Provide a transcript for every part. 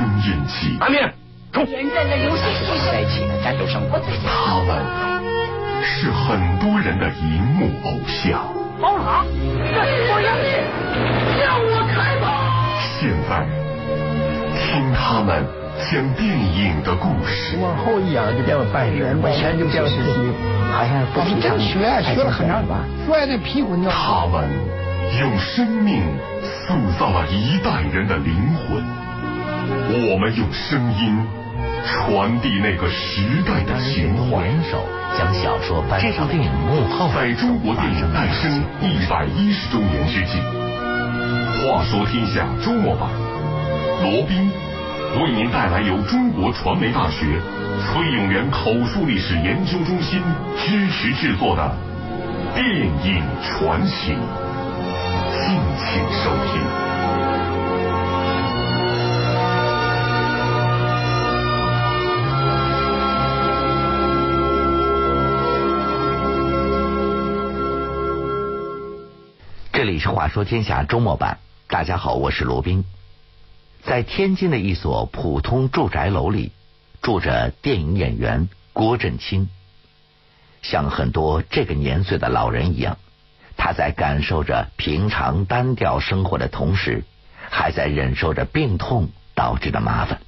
春印记。阿面，冲！在一起的战斗生活。他们是很多人的荧幕偶像。包塔，我要你，向我开炮！现在，听他们讲电影的故事。往后一仰就变成半人，往前就变成自己，好像不平常。学学了很长，摔的屁股尿。他们用生命塑造了一代人的灵魂，我们用声音传递那个时代的情怀。联手将小说搬上电影幕后，在中国电影诞生一百一十周年之际，话说天下周末版，罗宾为您带来由中国传媒大学崔永元口述历史研究中心支持制作的电影传奇，敬请收听。是《话说天下》周末版，大家好，我是罗宾。在天津的一所普通住宅楼里，住着电影演员郭振清。像很多这个年岁的老人一样，他在感受着平常单调生活的同时，还在忍受着病痛导致的麻烦。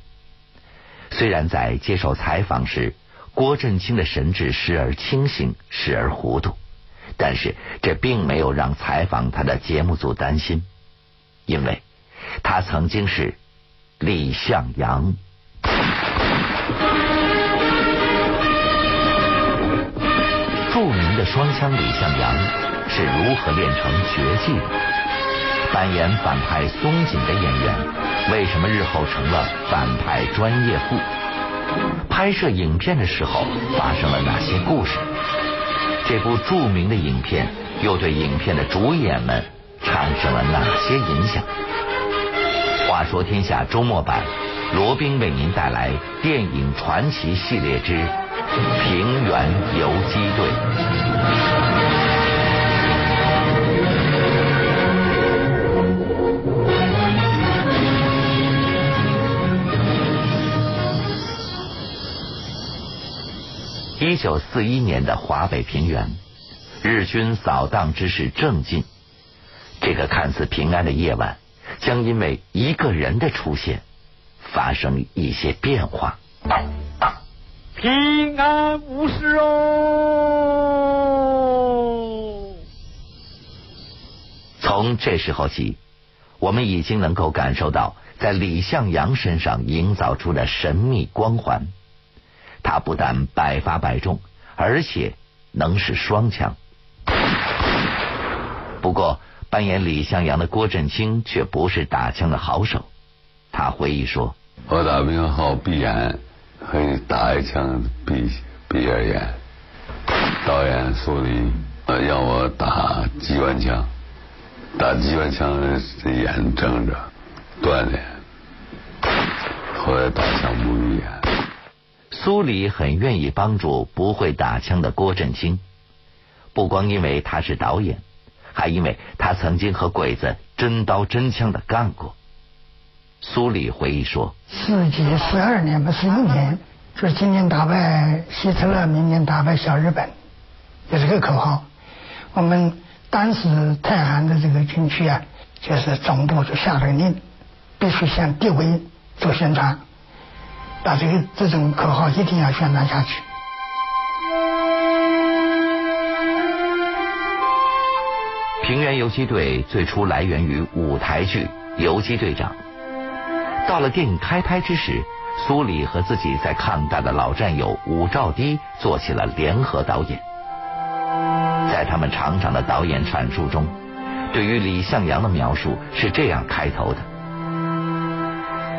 虽然在接受采访时，郭振清的神志时而清醒，时而糊涂。但是这并没有让采访他的节目组担心，因为他曾经是李向阳。著名的双枪李向阳是如何练成绝技的？扮演反派松紧的演员，为什么日后成了反派专业户？拍摄影片的时候发生了哪些故事？这部著名的影片又对影片的主演们产生了哪些影响？话说天下周末版，罗宾为您带来电影传奇系列之《平原游击队》。一九四一年的华北平原，日军扫荡之势正劲。这个看似平安的夜晚，将因为一个人的出现，发生一些变化。平安无事哦。从这时候起，我们已经能够感受到，在李向阳身上营造出的神秘光环。他不但百发百中，而且能使双枪。不过，扮演李向阳的郭振清却不是打枪的好手。他回忆说：“我打兵好闭眼，可以打一枪闭闭着眼。导演苏黎让我打机关枪，打机关枪眼睁着锻炼，后来打枪不闭眼。”苏里很愿意帮助不会打枪的郭振清，不光因为他是导演，还因为他曾经和鬼子真刀真枪的干过。苏里回忆说：“四几四二年不是一年，就是今年打败希特勒，明年打败小日本，有这个口号。我们当时太行的这个军区啊，就是总部就下了个令，必须向敌伪做宣传。”把这个这种口号一定要宣传下去。平原游击队最初来源于舞台剧《游击队长》。到了电影开拍之时，苏里和自己在抗大的老战友武兆堤做起了联合导演。在他们长长的导演阐述中，对于李向阳的描述是这样开头的：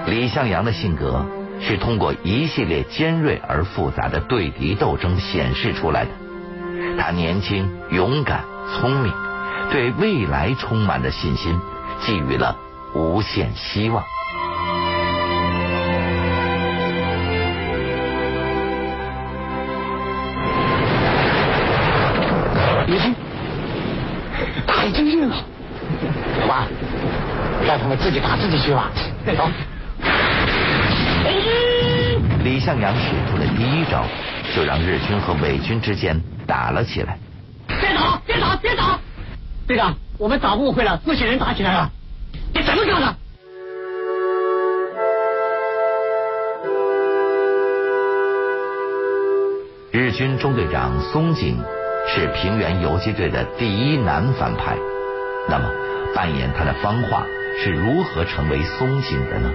李向阳的性格。是通过一系列尖锐而复杂的对敌斗争显示出来的。他年轻、勇敢、聪明，对未来充满了信心，寄予了无限希望。李军，太惊人了！好吧，让他们自己打自己去吧。走。向阳使出的第一招，就让日军和伪军之间打了起来。别打！别打！别打！队长，我们早误会了，不许人打起来了。你怎么搞的？日军中队长松井是平原游击队的第一男反派，那么扮演他的方化是如何成为松井的呢？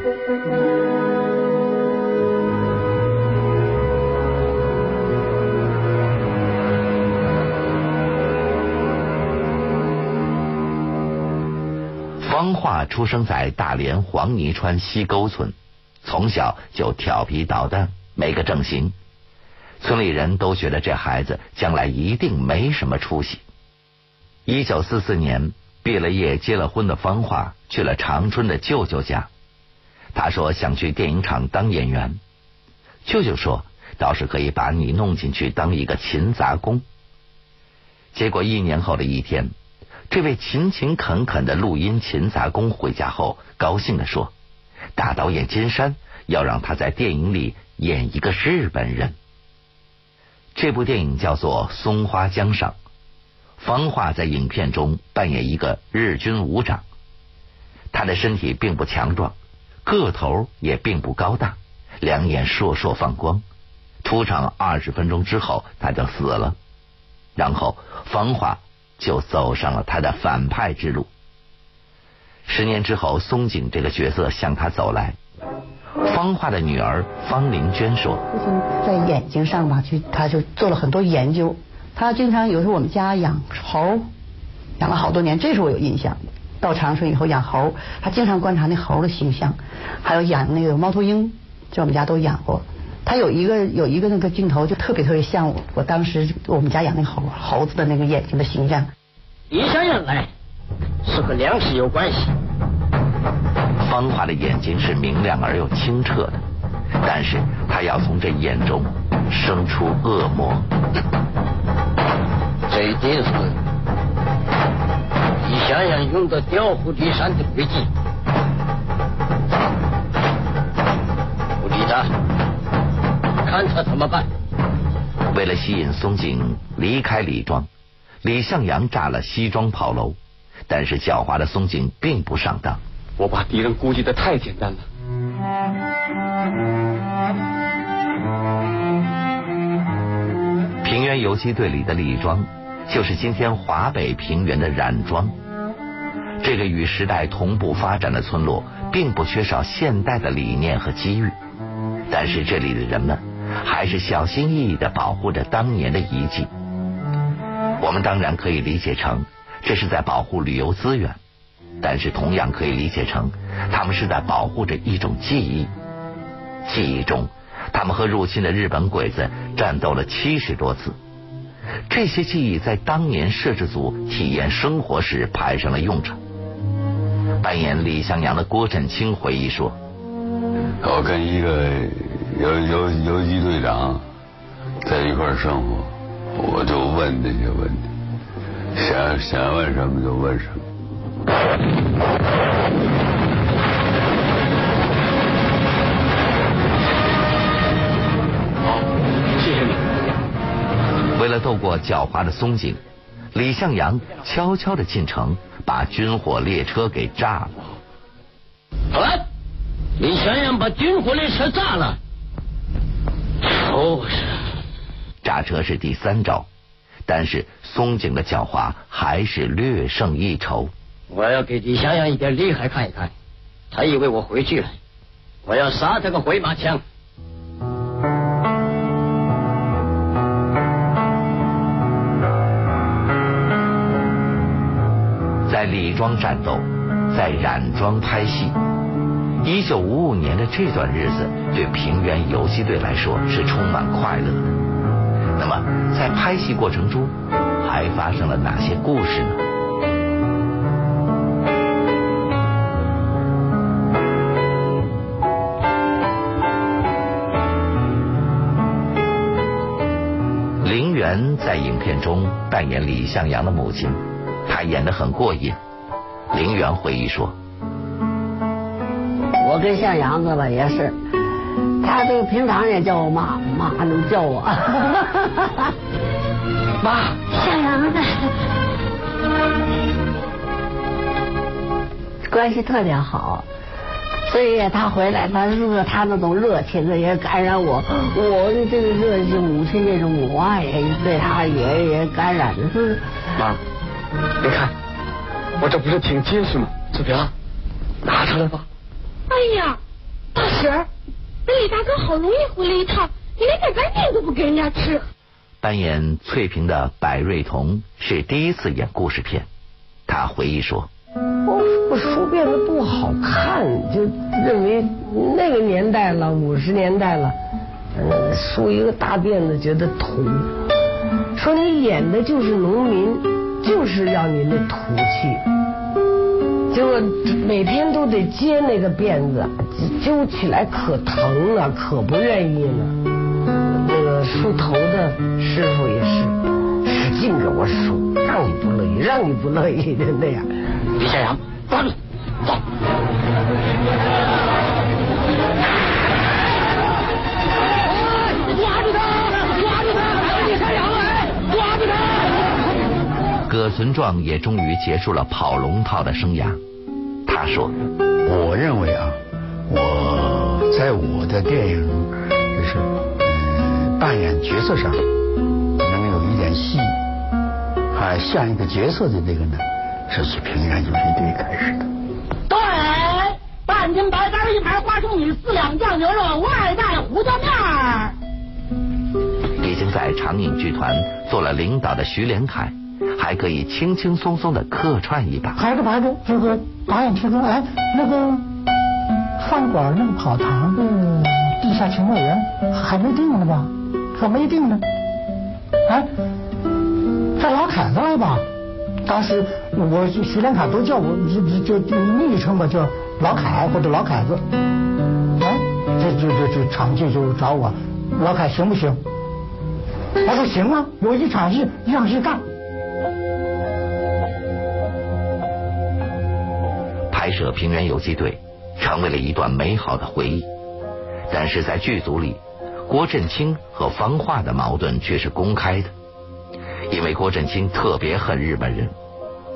方化出生在大连黄泥川西沟村，从小就调皮捣蛋，没个正形。村里人都觉得这孩子将来一定没什么出息。一九四四年毕了业、结了婚的方化去了长春的舅舅家，他说想去电影厂当演员。舅舅说倒是可以把你弄进去当一个勤杂工。结果一年后的一天。这位勤勤恳恳的录音勤杂工回家后，高兴地说：“大导演金山要让他在电影里演一个日本人。”这部电影叫做《松花江上》，方华在影片中扮演一个日军武长。他的身体并不强壮，个头也并不高大，两眼烁烁放光。出场二十分钟之后，他就死了。然后方华。就走上了他的反派之路。十年之后，松井这个角色向他走来。方化的女儿方玲娟说：“父亲在眼睛上吧，就他就做了很多研究。他经常有时候我们家养猴，养了好多年，这是我有印象。到长春以后养猴，他经常观察那猴的形象，还有养那个猫头鹰，在我们家都养过。他有一个有一个那个镜头，就特别特别像我我当时我们家养那猴猴子的那个眼睛的形象。李香阳来是和粮食有关系。芳华的眼睛是明亮而又清澈的，但是他要从这眼中生出恶魔。这一定是李香阳用的调虎离山的诡计。看他怎么办？为了吸引松井离开李庄，李向阳炸了西庄炮楼。但是狡猾的松井并不上当。我把敌人估计的太简单了。平原游击队里的李庄，就是今天华北平原的冉庄。这个与时代同步发展的村落，并不缺少现代的理念和机遇，但是这里的人们。还是小心翼翼的保护着当年的遗迹。我们当然可以理解成这是在保护旅游资源，但是同样可以理解成他们是在保护着一种记忆。记忆中，他们和入侵的日本鬼子战斗了七十多次。这些记忆在当年摄制组体验生活时派上了用场。扮演李向阳的郭振清回忆说：“我跟一个。”游游游击队长在一块生活，我就问那些问题，想想问什么就问什么。好，谢谢你。为了斗过狡猾的松井，李向阳悄悄的进城，把军火列车给炸了。好了，李向阳把军火列车炸了。就是，炸车是第三招，但是松井的狡猾还是略胜一筹。我要给李香阳一点厉害看一看，他以为我回去了，我要杀他个回马枪。在李庄战斗，在冉庄拍戏。一九五五年的这段日子，对平原游击队来说是充满快乐的。那么，在拍戏过程中，还发生了哪些故事呢？林园在影片中扮演李向阳的母亲，她演得很过瘾。林园回忆说。我跟向阳子吧也是，他都平常也叫我妈，妈还能叫我。妈，向阳子，关系特别好。所以他回来，他热，他那种热情也感染我。我的这个热情，母亲这种母爱也对他也也感染。妈，你看，我这不是挺结实吗？志平，拿出来吧。哎呀，大婶儿，那李大哥好容易回来一趟，你连点干面都不给人家吃。扮演翠萍的柏瑞彤是第一次演故事片，他回忆说。我书变得不好看，就认为那个年代了，五十年代了，嗯，梳一个大辫子觉得土。说你演的就是农民，就是要你那土气。结果每天都得接那个辫子，揪起来可疼了，可不愿意了。那个梳头的师傅也是，使劲给我梳，让你不乐意，让你不乐意的那样。李向阳，抓住，走！抓住他！抓住他！李向阳，抓住他！葛存壮也终于结束了跑龙套的生涯。他说：“我认为啊，我在我的电影就是嗯扮演角色上能有一点戏，还像一个角色的那个呢。”这是平原游击队开始的。对，半斤白干一盘花生米，四两酱牛肉，外带胡椒面儿。已经在长影剧团做了领导的徐连凯，还可以轻轻松松的客串一把。排着排着，这个导演听说，哎，那个饭馆那个跑堂的地下情报员还没定呢吧？可没定呢。哎，在老凯子吧？当时我徐连凯都叫我就就昵称吧，叫老凯或者老凯子。哎，这这这这场记就找我，老凯行不行？我说行啊，我一场戏一场戏干。拍摄《平原游击队》成为了一段美好的回忆，但是在剧组里，郭振清和方化的矛盾却是公开的。因为郭振清特别恨日本人，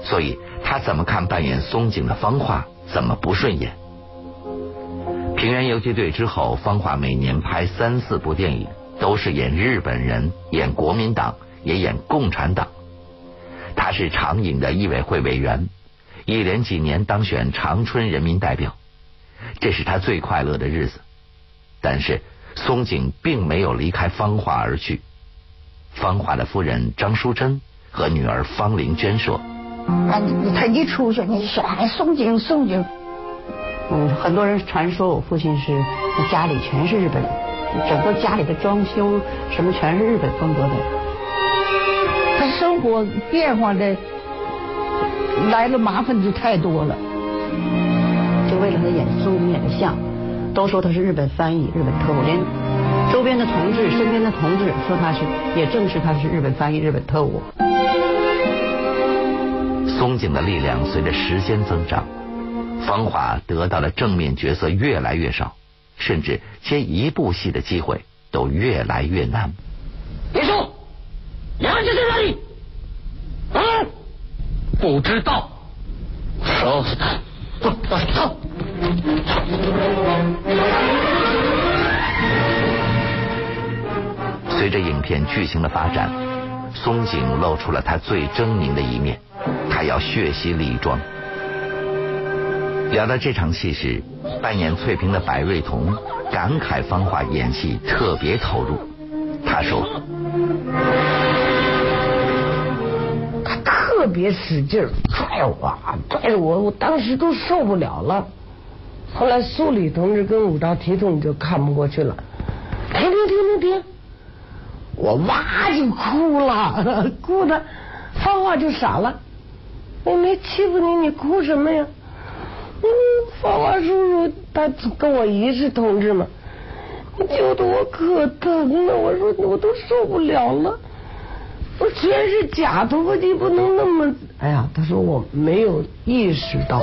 所以他怎么看扮演松井的方化怎么不顺眼。平原游击队之后，方化每年拍三四部电影，都是演日本人、演国民党，也演共产党。他是长影的艺委会委员，一连几年当选长春人民代表，这是他最快乐的日子。但是松井并没有离开方华而去。方华的夫人张淑珍和女儿方玲娟说：“啊，你他一出去，你说哎，松井松井。嗯，很多人传说我父亲是家里全是日本人，整个家里的装修什么全是日本风格的。他生活变化的来了麻烦就太多了，就为了他演宋景演的像，都说他是日本翻译、日本特务，连。”周边的同志，身边的同志说他是，也证实他是日本翻译、日本特务。松井的力量随着时间增长，芳华得到的正面角色越来越少，甚至接一部戏的机会都越来越难。别说，杨家在哪里？啊，不知道，烧死他！走，走。随着影片剧情的发展，松井露出了他最狰狞的一面，他要血洗李庄。聊到这场戏时，扮演翠萍的白瑞彤感慨芳华演戏特别投入。他说：“别使劲拽我，拽着我，我当时都受不了了。后来苏里同志跟武道提同志就看不过去了，停停停停停。”我哇就哭了，哭的芳华就傻了。我没欺负你，你哭什么呀？嗯，芳华叔叔他跟我一是同志嘛，揪得我可疼了。我说我都受不了了，我虽然是假头发你不能那么哎呀他说我没有意识到。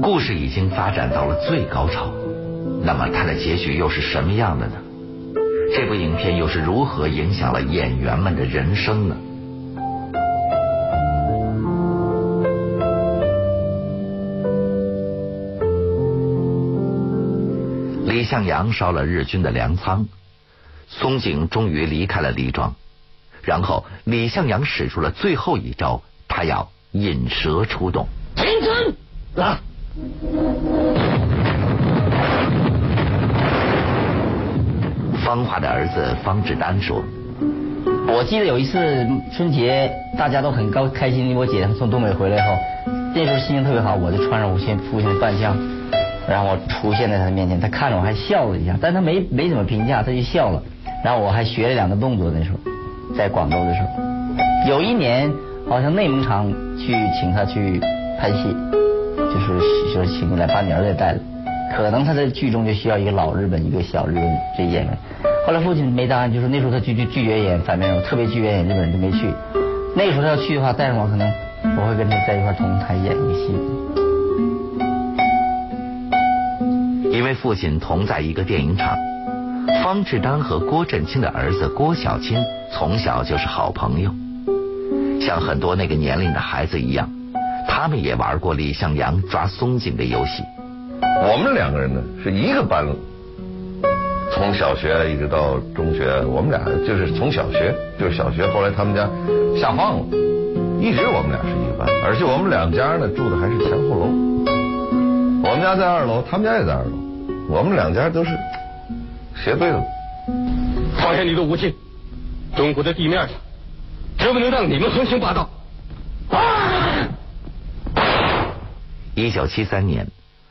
故事已经发展到了最高潮那么它的结局又是什么样的呢？这部影片又是如何影响了演员们的人生呢？李向阳烧了日军的粮仓，松井终于离开了李庄，然后李向阳使出了最后一招，他要引蛇出洞。青春，来。方华的儿子方志丹说：“我记得有一次春节，大家都很高开心。我姐从东北回来后，那时候心情特别好，我就穿上我亲父亲的扮相，然后我出现在他的面前，他看着我还笑了一下，但他没没怎么评价，他就笑了。然后我还学了两个动作，那时候在广州的时候，有一年好像内蒙厂去请他去拍戏，就是说请你来把你儿子带来。”可能他在剧中就需要一个老日本，一个小日本这演员。后来父亲没答应，就是那时候他拒拒拒绝演反面人物，特别拒绝演日本人，就没去。那时候他要去的话，带上我，可能我会跟他在一块同台演一个戏。因为父亲同在一个电影厂，方志丹和郭振清的儿子郭小清从小就是好朋友。像很多那个年龄的孩子一样，他们也玩过李向阳抓松井的游戏。我们两个人呢是一个班，从小学一直到中学，我们俩就是从小学就是小学，后来他们家下放了，一直我们俩是一个班，而且我们两家呢住的还是前后楼，我们家在二楼，他们家也在二楼，我们两家都是斜对子。放下你的武器，中国的地面上绝不能让你们横行霸道。一九七三年。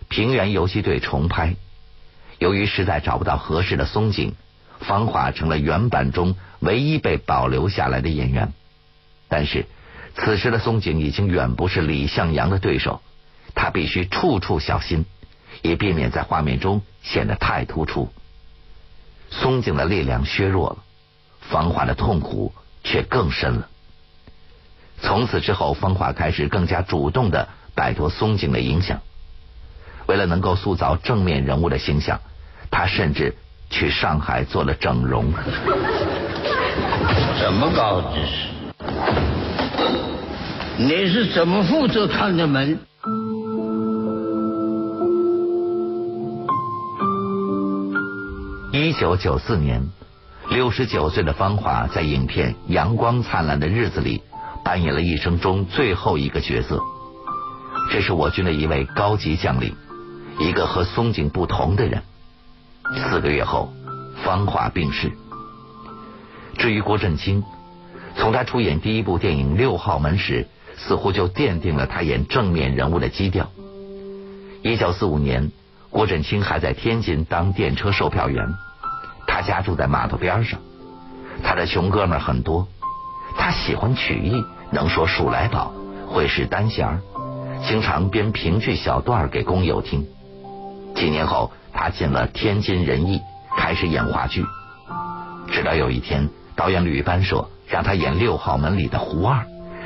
平原游击队重拍，由于实在找不到合适的松井，方华成了原版中唯一被保留下来的演员。但是，此时的松井已经远不是李向阳的对手，他必须处处小心，以避免在画面中显得太突出。松井的力量削弱了，方华的痛苦却更深了。从此之后，方华开始更加主动的摆脱松井的影响。为了能够塑造正面人物的形象，他甚至去上海做了整容。什么高知识？你是怎么负责看的门？一九九四年，六十九岁的方华在影片《阳光灿烂的日子里》扮演了一生中最后一个角色。这是我军的一位高级将领。一个和松井不同的人。四个月后，方华病逝。至于郭振清，从他出演第一部电影《六号门》时，似乎就奠定了他演正面人物的基调。一九四五年，郭振清还在天津当电车售票员，他家住在码头边上。他的穷哥们很多，他喜欢曲艺，能说数来宝，会使单弦，经常编评剧小段给工友听。几年后，他进了天津人艺，开始演话剧。直到有一天，导演吕班说让他演《六号门》里的胡二，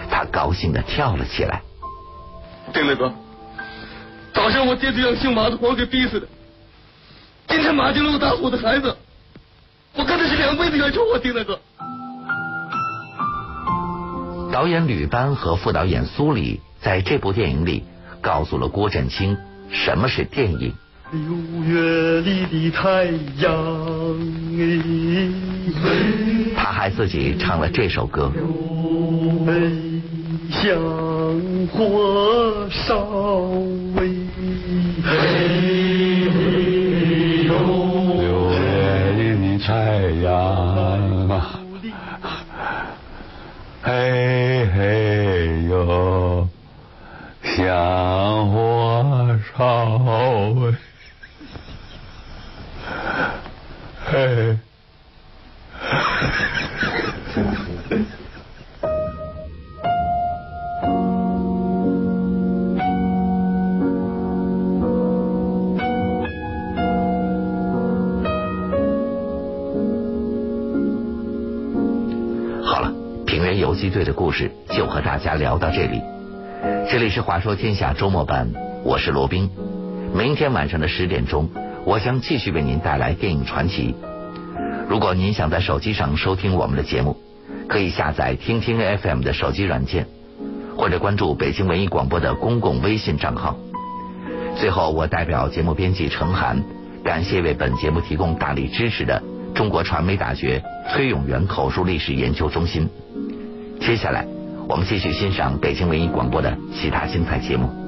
他高兴的跳了起来。丁大哥，早上我爹就让姓马的活给逼死的，今天马金龙打死我的孩子，我看他是两辈子冤仇啊！丁大哥。导演吕班和副导演苏里在这部电影里告诉了郭振清什么是电影。六月里的太阳，他还自己唱了这首歌。像火烧喂，六月里的太阳，啊嘿家聊到这里。这里是《话说天下》周末版，我是罗宾。明天晚上的十点钟，我将继续为您带来电影传奇。如果您想在手机上收听我们的节目，可以下载听听 FM 的手机软件，或者关注北京文艺广播的公共微信账号。最后，我代表节目编辑程涵，感谢为本节目提供大力支持的中国传媒大学崔永元口述历史研究中心。接下来，我们继续欣赏北京文艺广播的其他精彩节目。